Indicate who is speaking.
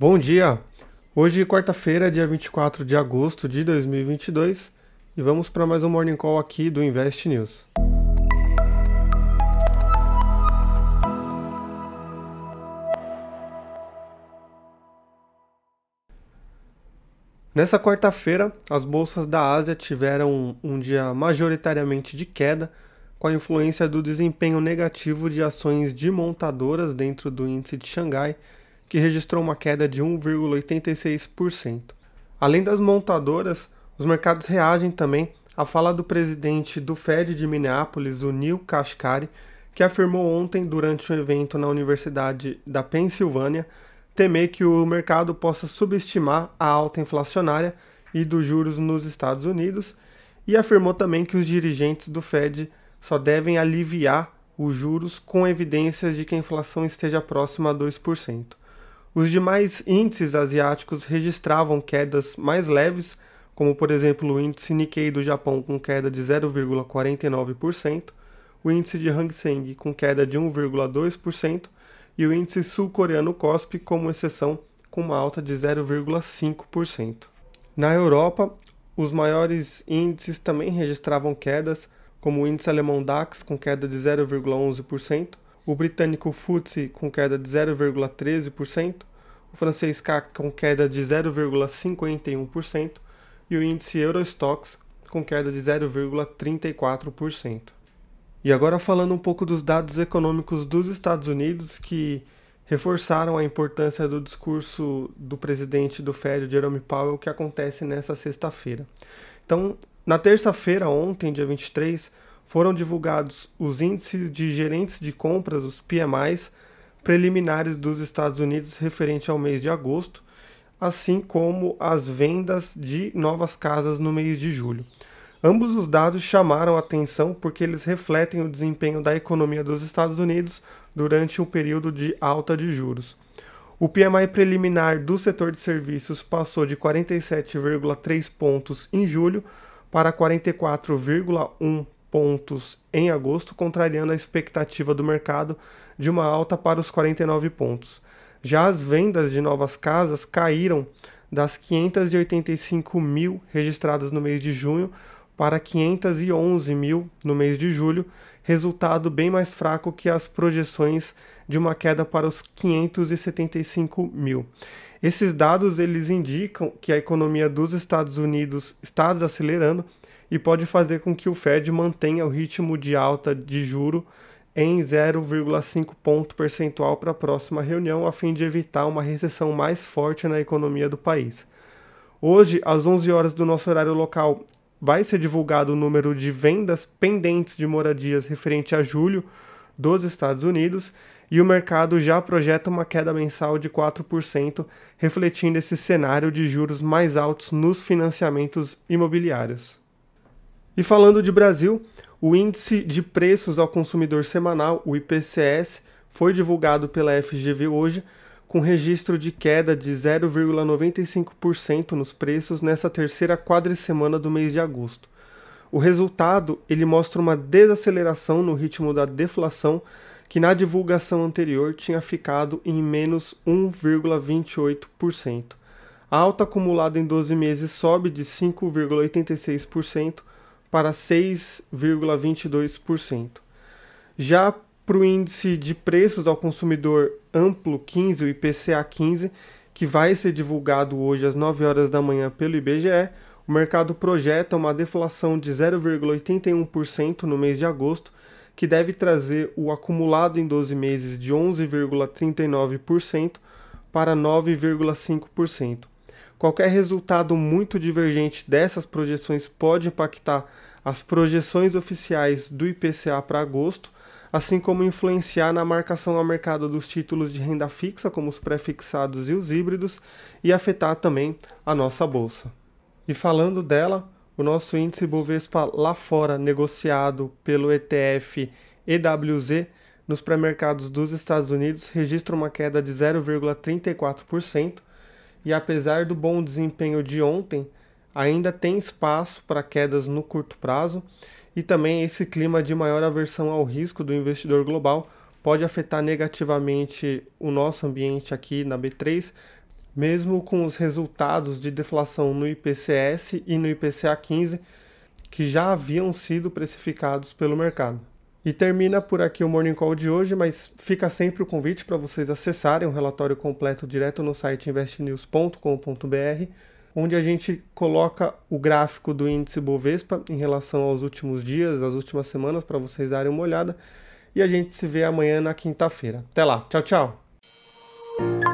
Speaker 1: Bom dia! Hoje, quarta-feira, dia 24 de agosto de 2022, e vamos para mais um Morning Call aqui do Invest News. Nessa quarta-feira, as bolsas da Ásia tiveram um, dia majoritariamente de queda, com a influência do desempenho negativo de ações de montadoras dentro do índice de Xangai, que registrou uma queda de 1,86%. Além das montadoras, os mercados reagem também à fala do presidente do Fed de Minneapolis, o Neil Kashkari, que afirmou ontem durante um evento na Universidade da Pensilvânia temer que o mercado possa subestimar a alta inflacionária e dos juros nos Estados Unidos e afirmou também que os dirigentes do Fed só devem aliviar os juros com evidências de que a inflação esteja próxima a 2%. Os demais índices asiáticos registravam quedas mais leves, como por exemplo o índice Nikkei do Japão com queda de 0,49%, o índice de Hang Seng com queda de 1,2% e o índice sul-coreano KOSPI como exceção com uma alta de 0,5%. Na Europa, os maiores índices também registravam quedas, como o índice alemão DAX com queda de 0,11%, o britânico FTSE com queda de 0,13%, o francês CAC com queda de 0,51% e o índice Eurostox com queda de 0,34%. E agora falando um pouco dos dados econômicos dos Estados Unidos que reforçaram a importância do discurso do presidente do Fed, Jerome Powell, que acontece nessa sexta-feira. Então, na terça-feira, ontem, dia 23, foram divulgados os índices de gerentes de compras, os PMIs, preliminares dos Estados Unidos referente ao mês de agosto, assim como as vendas de novas casas no mês de julho. Ambos os dados chamaram a atenção porque eles refletem o desempenho da economia dos Estados Unidos durante um período de alta de juros. O PMI preliminar do setor de serviços passou de 47,3 pontos em julho para 44,1 pontos em agosto, contrariando a expectativa do mercado de uma alta para os 49 pontos. Já as vendas de novas casas caíram das 585 mil registradas no mês de junho para 511 mil no mês de julho, resultado bem mais fraco que as projeções de uma queda para os 575 mil. Esses dados eles indicam que a economia dos Estados Unidos está desacelerando e pode fazer com que o Fed mantenha o ritmo de alta de juro em 0,5 ponto percentual para a próxima reunião, a fim de evitar uma recessão mais forte na economia do país. Hoje, às 11 horas do nosso horário local, vai ser divulgado o número de vendas pendentes de moradias referente a julho dos Estados Unidos e o mercado já projeta uma queda mensal de 4%, refletindo esse cenário de juros mais altos nos financiamentos imobiliários. E falando de Brasil, o índice de preços ao consumidor semanal, o IPCS, foi divulgado pela FGV hoje, com registro de queda de 0,95% nos preços nessa terceira quadricemana do mês de agosto. O resultado ele mostra uma desaceleração no ritmo da deflação, que na divulgação anterior tinha ficado em menos 1,28%. A alta acumulada em 12 meses sobe de 5,86% para 6,22%. Já para o índice de preços ao consumidor amplo 15, o IPCA 15, que vai ser divulgado hoje às 9 horas da manhã pelo IBGE, o mercado projeta uma deflação de 0,81% no mês de agosto, que deve trazer o acumulado em 12 meses de 11,39% para 9,5%. Qualquer resultado muito divergente dessas projeções pode impactar as projeções oficiais do IPCA para agosto, assim como influenciar na marcação ao mercado dos títulos de renda fixa, como os pré-fixados e os híbridos, e afetar também a nossa bolsa. E falando dela, o nosso índice Bovespa lá fora, negociado pelo ETF EWZ nos pré-mercados dos Estados Unidos, registra uma queda de 0,34%, e apesar do bom desempenho de ontem, ainda tem espaço para quedas no curto prazo e também esse clima de maior aversão ao risco do investidor global pode afetar negativamente o nosso ambiente aqui na B3, mesmo com os resultados de deflação no IPCS e no IPCA 15 que já haviam sido precificados pelo mercado. E termina por aqui o Morning Call de hoje, mas fica sempre o convite para vocês acessarem o relatório completo direto no site investnews.com.br, onde a gente coloca o gráfico do índice Bovespa em relação aos últimos dias, às últimas semanas, para vocês darem uma olhada. E a gente se vê amanhã na quinta-feira. Até lá, tchau, tchau!